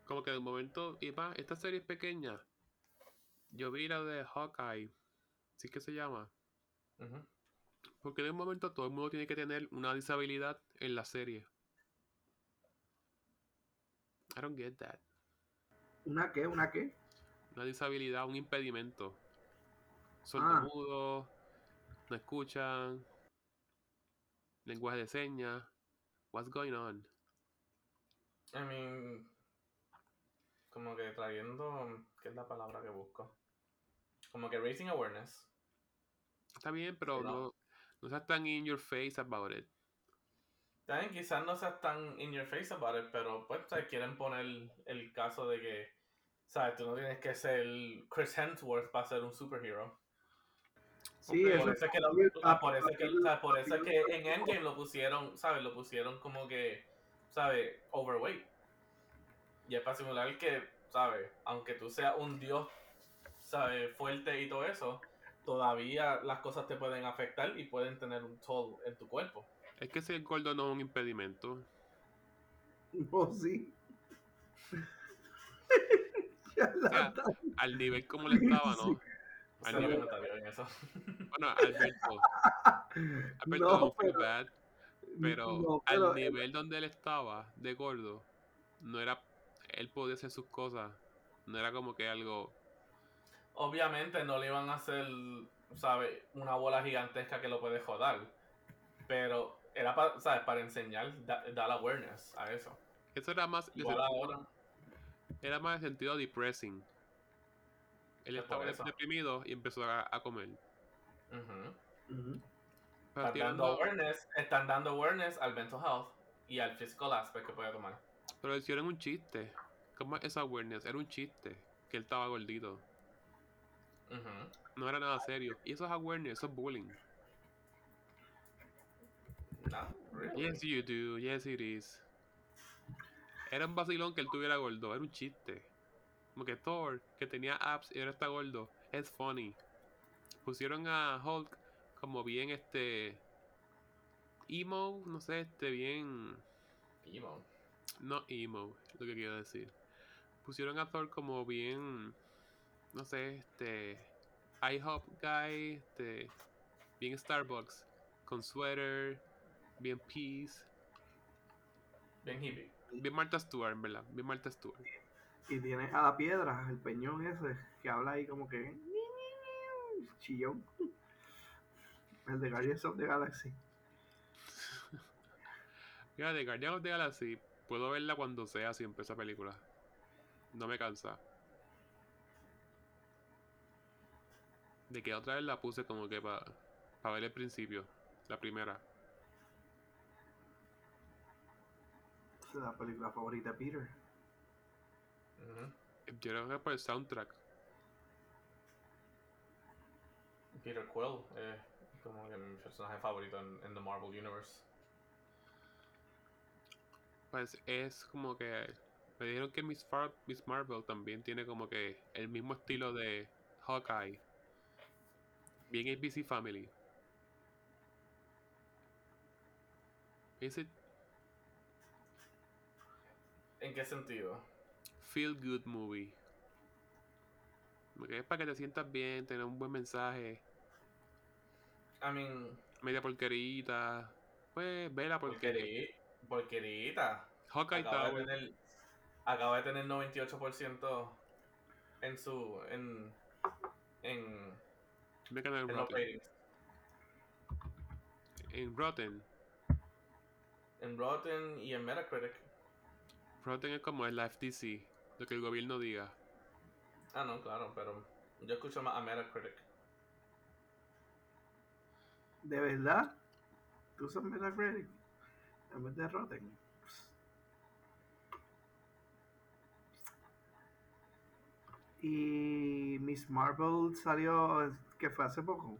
Como que de momento, y va, esta serie es pequeña. Yo vi la de Hawkeye, ¿sí que se llama? Porque de un momento todo el mundo tiene que tener una disabilidad en la serie. I don't get that. ¿Una qué? ¿Una qué? Una disabilidad, un impedimento. Ah. Sordomudos, no escuchan, lenguaje de señas. What's going on? I mean, como que trayendo, ¿qué es la palabra que busco? Como que raising awareness. Está bien, pero Sí, no. no, no seas tan in your face about it. También quizás no seas tan in your face about it, pero pues ¿sabes? quieren poner el caso de que, ¿sabes? Tú no tienes que ser Chris Hemsworth para ser un superhero. Sí, Ok. eso Por eso es que, lo- ah, por eso es que, o sea, por eso es que en Endgame lo pusieron, ¿sabes? Lo pusieron como que, ¿sabes? Overweight. Y es para simular que, ¿sabes? Aunque tú seas un dios, ¿sabes? Fuerte y todo eso, todavía las cosas te pueden afectar y pueden tener un toll en tu cuerpo. Es que ser gordo no es un impedimento. Oh, sí. (laughs) O sea, al nivel como le estaba, ¿no? Al nivel- comentario en eso. Bueno, Alberto. (laughs) Alberto, No, feel pero- bad. Pero, no, pero, al eh, nivel donde él estaba de gordo, no era. Él podía hacer sus cosas. No era como que algo. Obviamente no le iban a hacer, ¿sabes? Una bola gigantesca que lo puede joder. Pero era para, ¿sabes? Para enseñar, da- dar awareness a eso. Eso era más. Igual sentido- ahora. Era más de sentido depressing. Él Es estaba deprimido y empezó a, a comer. Están dando awareness, están dando awareness al mental health y al physical aspect que puede tomar. Pero hicieron un chiste. ¿Cómo es esa awareness? Era un chiste. Que él estaba gordito. No era nada serio. Y eso es awareness, eso es bullying. No, really. Yes, you do. Yes, it is. Era un vacilón que él tuviera gordo. Era un chiste. Como que Thor, que tenía abs y ahora está gordo. Es funny. Pusieron a Hulk como bien este. Emo, no sé, este bien. Emo. No emo, es lo que quiero decir. Pusieron a Thor como bien. No sé, este. IHOP guy, este. Bien Starbucks. Con sweater. Bien peace. Bien hippie. Bien Martha Stewart, en verdad. Bien Martha Stewart. Y tienes a la piedra, el peñón ese, que habla ahí como que. Chillón. (laughs) El de Guardians of the Galaxy. (laughs) Mira, de Guardian of the Galaxy, puedo verla cuando sea siempre esa película. No me cansa. De que otra vez la puse como que para ver el principio. La primera. Es la película favorita de Peter. Ujú. Yo creo que por el soundtrack. Peter Quill es como que mi personaje favorito en, en The Marvel Universe. Pues es como que. Me dijeron que Miss, Far- Miss Marvel también tiene como que el mismo estilo de Hawkeye. Bien ABC Family. Is it ¿En qué sentido? feel good movie? Porque es para que te sientas bien, tener un buen mensaje, I mean, media porquerita. Pues vela porque porquerí- porquerita. Hawkeye Acaba de, tener, acaba de tener 98% en su. en. en, en en los Rotten. ratings. En Rotten. En Rotten y en Metacritic. Rotten es como el FTC, lo que el gobierno diga. Ah, no, claro, pero yo escucho más a Metacritic. ¿De verdad? ¿Tú usas Metacritic? En vez de Rotten. Y Miss Marvel salió, que fue hace poco.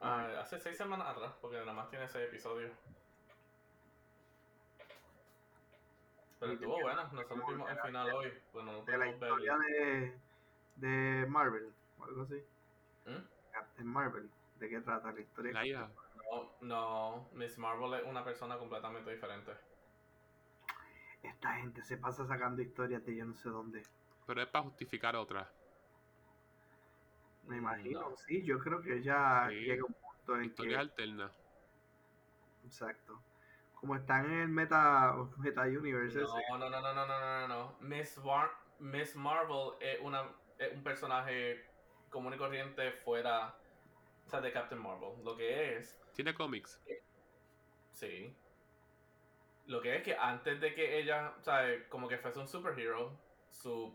Ah, hace seis semanas atrás, porque nada más tiene seis episodios. Pero Y estuvo buena, nosotros vimos el de- final hoy, pues no De la historia de, de Marvel, o algo así. ¿Mm? Captain Marvel. ¿De qué trata la historia? La hija. No, no, Miss Marvel es una persona completamente diferente. Esta gente se pasa sacando historias de yo no sé dónde. Pero es para justificar otra. Me imagino, No. sí, yo creo que ya Sí. llega un punto en Historias que... alternas. Exacto. Como están en el Meta, meta Universe ese. No, no, no, no, no, no, no, no. Miss, Mar- Miss Marvel es, una, es un personaje común y corriente fuera o sea, de Captain Marvel. Lo que es, Tiene cómics. sí. Lo que es que antes de que ella, o sea, como que fuese un superhero, su,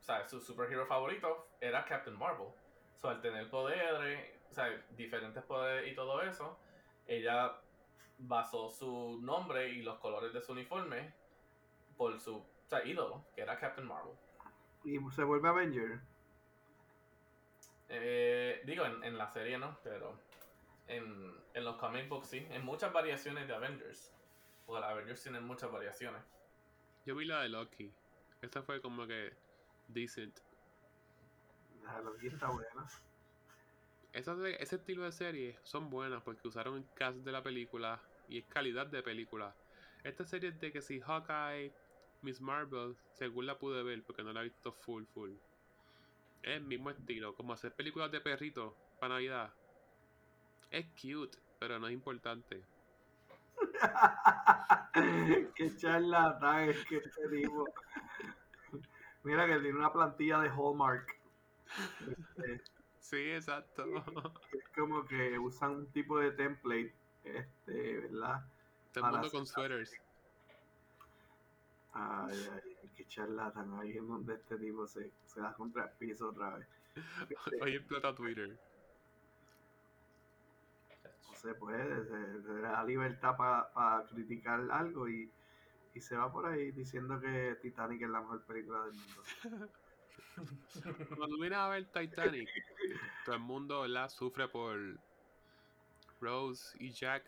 o sea, su superhero favorito era Captain Marvel. So, al tener poderes, o sea, diferentes poderes y todo eso, ella basó su nombre y los colores de su uniforme por su o sea, ídolo, que era Captain Marvel. Y se vuelve Avenger. Eh, digo, en, en la serie no, pero en, en los comic books sí. En muchas variaciones de Avengers. Porque los Avengers tienen muchas variaciones. Yo vi la de Loki. Esta fue como que decent. Loki está buena. Esas ese estilo de series son buenas porque usaron el cast de la película y es calidad de película. Esta serie de que si Hawkeye, Miss Marvel, según la pude ver porque no la he visto full full. Es el mismo estilo, como hacer películas de perritos para Navidad. Es cute, pero no es importante. (laughs) Qué charlatán es que este tipo. Mira que tiene una plantilla de Hallmark. (laughs) Este, Sí, exacto. es como que usan un tipo de template, este, ¿verdad? Todo el mundo con sweaters. Ay, ay, qué charlatán. Ahí es donde este tipo se, se da contra el piso otra vez. (laughs) Hoy explota Twitter. No se puede, se, se da libertad para criticar algo y, y se va por ahí diciendo que Titanic es la mejor película del mundo. Cuando vienes a ver Titanic, todo el mundo ¿verdad? sufre por Rose y Jack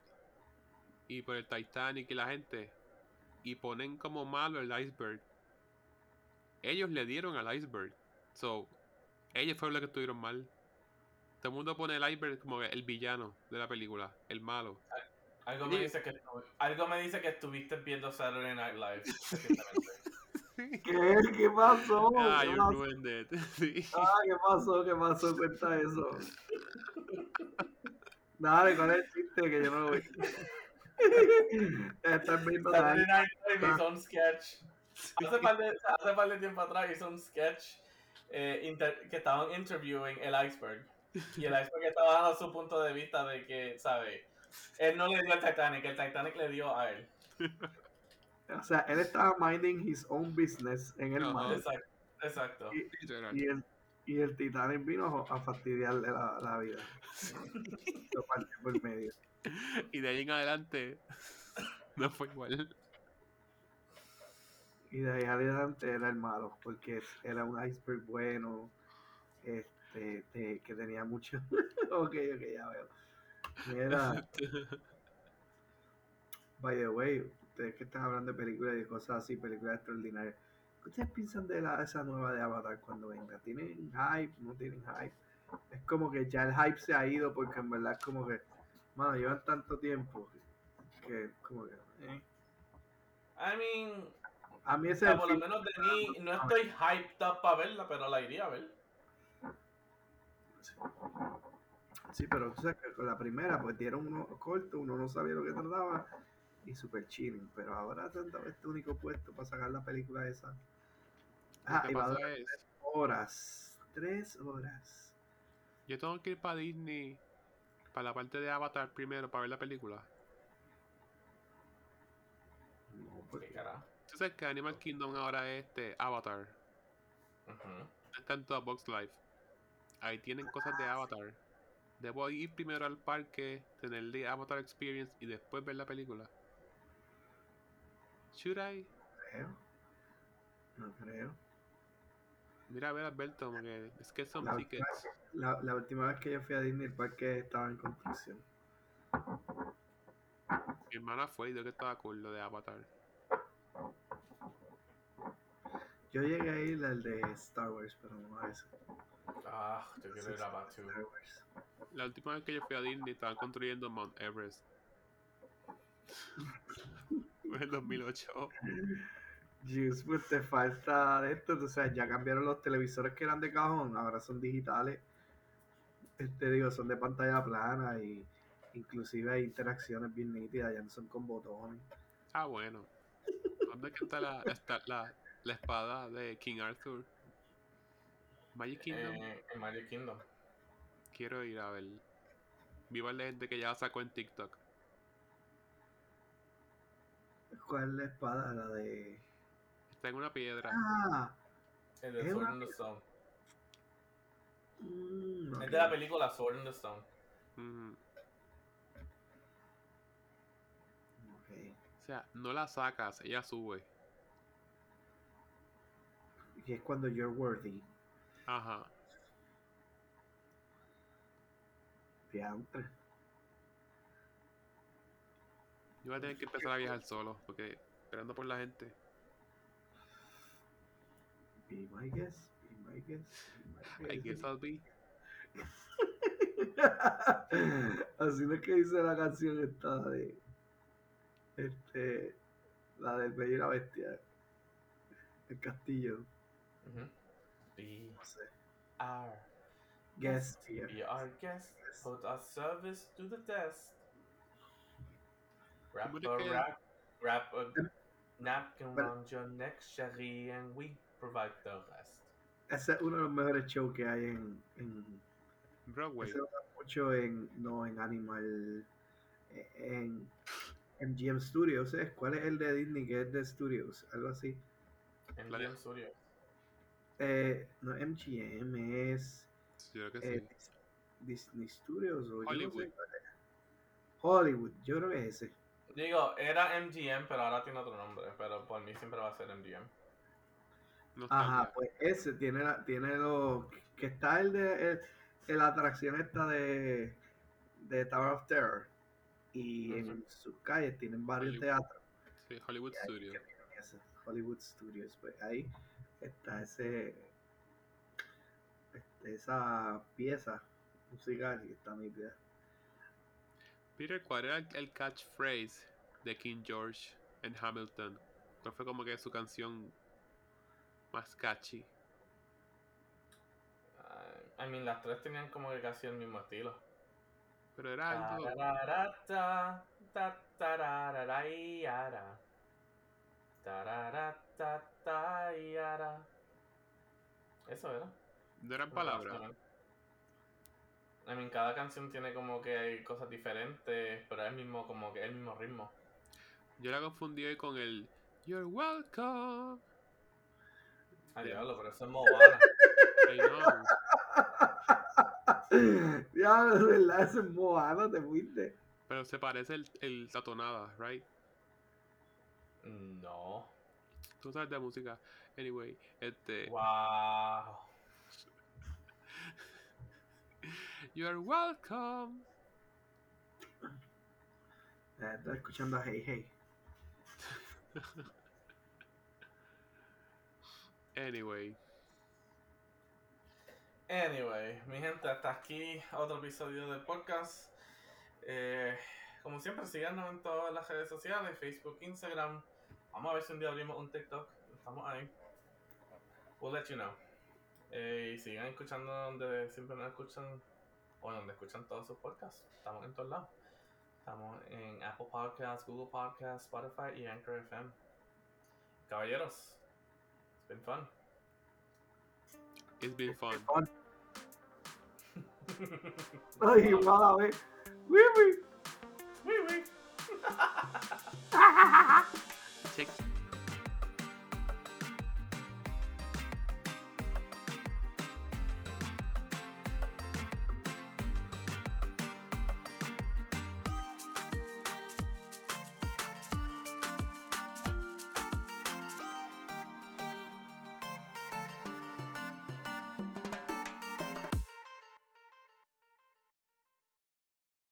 y por el Titanic y la gente y ponen como malo el iceberg. Ellos le dieron al iceberg. So, ellos fueron los que estuvieron mal. Todo el mundo pone el iceberg como el villano de la película, el malo. Algo me dice que algo me dice que estuviste viendo Saturday Night Live. (laughs) (laughs) ¿Qué? ¿Qué pasó? Ah, ¿Qué you pasó? ruined it. Sí. Ah, ¿qué pasó? ¿Qué pasó? Cuenta eso. Dale, ¿cuál es el chiste? Que yo no lo vi. (laughs) Estás viendo Saturday. Night Live hizo un sketch. Hace par de, hace par de tiempo atrás hizo un sketch eh, inter- que estaban interviewing el iceberg. Y el iceberg estaba dando su punto de vista de que, ¿sabe? Él no le dio al Titanic, el Titanic le dio a él. (laughs) O sea, él estaba minding his own business en el Ajá. mar. Exacto. Exacto. Y el, y el Titanic vino a fastidiarle la, la vida. (laughs) Lo partió por medio. Y de ahí en adelante no fue igual. Y de ahí adelante era el malo, porque era un iceberg bueno, este, que tenía mucho. (laughs) ok, ok, ya veo. Mira, (laughs) by the way, ustedes que están hablando de películas y cosas así, películas extraordinarias, ¿qué ustedes piensan de la, esa nueva de Avatar cuando venga? ¿Tienen hype? ¿No tienen hype? Es como que ya el hype se ha ido porque en verdad es como que, mano, llevan tanto tiempo que, como que, eh. I mean, A mí ese por lo menos de mí, no estoy hyped up para verla, pero la iría a ver. Sí, pero tú sabes que con la primera, pues dieron uno corto, uno no sabía lo que trataba y super chilling. Pero ahora dado este único puesto para sacar la película esa. Ah, y va a pasa durar es, horas. Tres horas. yo tengo que ir para Disney para la parte de Avatar primero para ver la película. No, ¿Qué porque carajo? Tú sabes que Animal Kingdom ahora es este Avatar. Ujú. Está en toda Box Life. Ahí tienen cosas de Avatar. Debo ir primero al parque, tener el Avatar Experience y después ver la película. Should I? creo. No creo. Mira a ver Alberto, porque es que son La, tickets. la, la última vez que yo fui a Disney, el parque estaba en construcción. Mi hermana fue y dijo que estaba cool lo de Avatar. Yo llegué a ir al de Star Wars, pero no a ese. Ah, yo quiero ir a Batu. La última vez que yo fui a Disney estaban construyendo Mount Everest. (laughs) Fue en 2008. Juice, pues te falta de esto, o sea, ya cambiaron los televisores que eran de cajón, ahora son digitales. Este digo, son de pantalla plana y inclusive hay interacciones bien nítidas, ya no son con botones. Ah, bueno. ¿Dónde es que está la, está la, la espada de King Arthur? Magic Kingdom. Eh, en Magic Kingdom. Quiero ir a ver. Viva la gente que ya sacó en TikTok. ¿Cuál es la espada? La de. Está en una piedra. Ah, El de Es Sword una- in the Stone. mm. Es de la película Sword in the Stone. Ok. O sea, no la sacas, ella sube. Y es cuando you're worthy. Ajá. Diantre. Yo voy a tener que empezar a viajar solo, porque esperando por la gente. Be my guest, be my guest, be my (laughs) I guess. I'll be. (laughs) Así no es que dice la canción esta de. Este. La del Bello y la Bestia. El castillo. Ujú. Be No sé. our Guest here. Be our guest, put our service to the test. Wrap a que- wrap, wrap a napkin Pero- around your neck, Sherry, and we provide the rest. Ese es uno de los mejores shows que hay en. en Broadway. dan mucho en. No, en Animal. En. MGM Studios, ¿eh? ¿Cuál es el de Disney que es de Studios? Algo así. MGM Studios. Eh, no, MGM es. Yo creo que eh, sí. Disney Studios o yo no sé Hollywood. Hollywood, yo creo que es ese. Digo, era MGM, pero ahora tiene otro nombre. Pero por mí siempre va a ser MGM. No Ajá, pues ese tiene la, tiene lo que está el de el- el- la atracción esta de de Tower of Terror y en sus calles tienen varios Hollywood. teatros Sí, Hollywood y ahí Studio. que tienen ese, Hollywood Studios pues ahí está ese este, esa pieza musical y está nítida Peter, ¿cuál era el, catchphrase de King George en Hamilton? ¿Cuál fue como que su canción más catchy? Ah, I mean, las tres tenían como que casi el mismo estilo. Pero era algo. Tarararata, ta, tarararayara. Tararata, tayara. Eso era. No eran palabras. I mean, cada canción tiene como que hay cosas diferentes, pero es el mismo, como que el mismo ritmo. Yo la confundí hoy con el You're welcome. Ay, Yeah. diablo, pero eso es Moana. I know. ya de verdad ese es Moana te fuiste Pero se parece el, el, la tonada, right? No. Tú sabes de música. Anyway, este. Wow. (laughs) You're welcome. Estás escuchando a Hey Hey (laughs) Anyway. Anyway, mi gente, hasta aquí otro episodio del podcast. Eh, como siempre, síganos en todas las redes sociales, Facebook, Instagram. Vamos a ver si un día abrimos un TikTok. Estamos ahí. We'll let you know. Eh, y sigan escuchando donde siempre nos escuchan, o donde escuchan todos sus podcasts. Estamos en todos lados. Estamos en Apple Podcasts, Google Podcasts, Spotify y Anchor FM. Caballeros, it's been fun. It's been fun. (laughs) ay wow eh Uy, uy. Wee wee. (laughs) (laughs) Take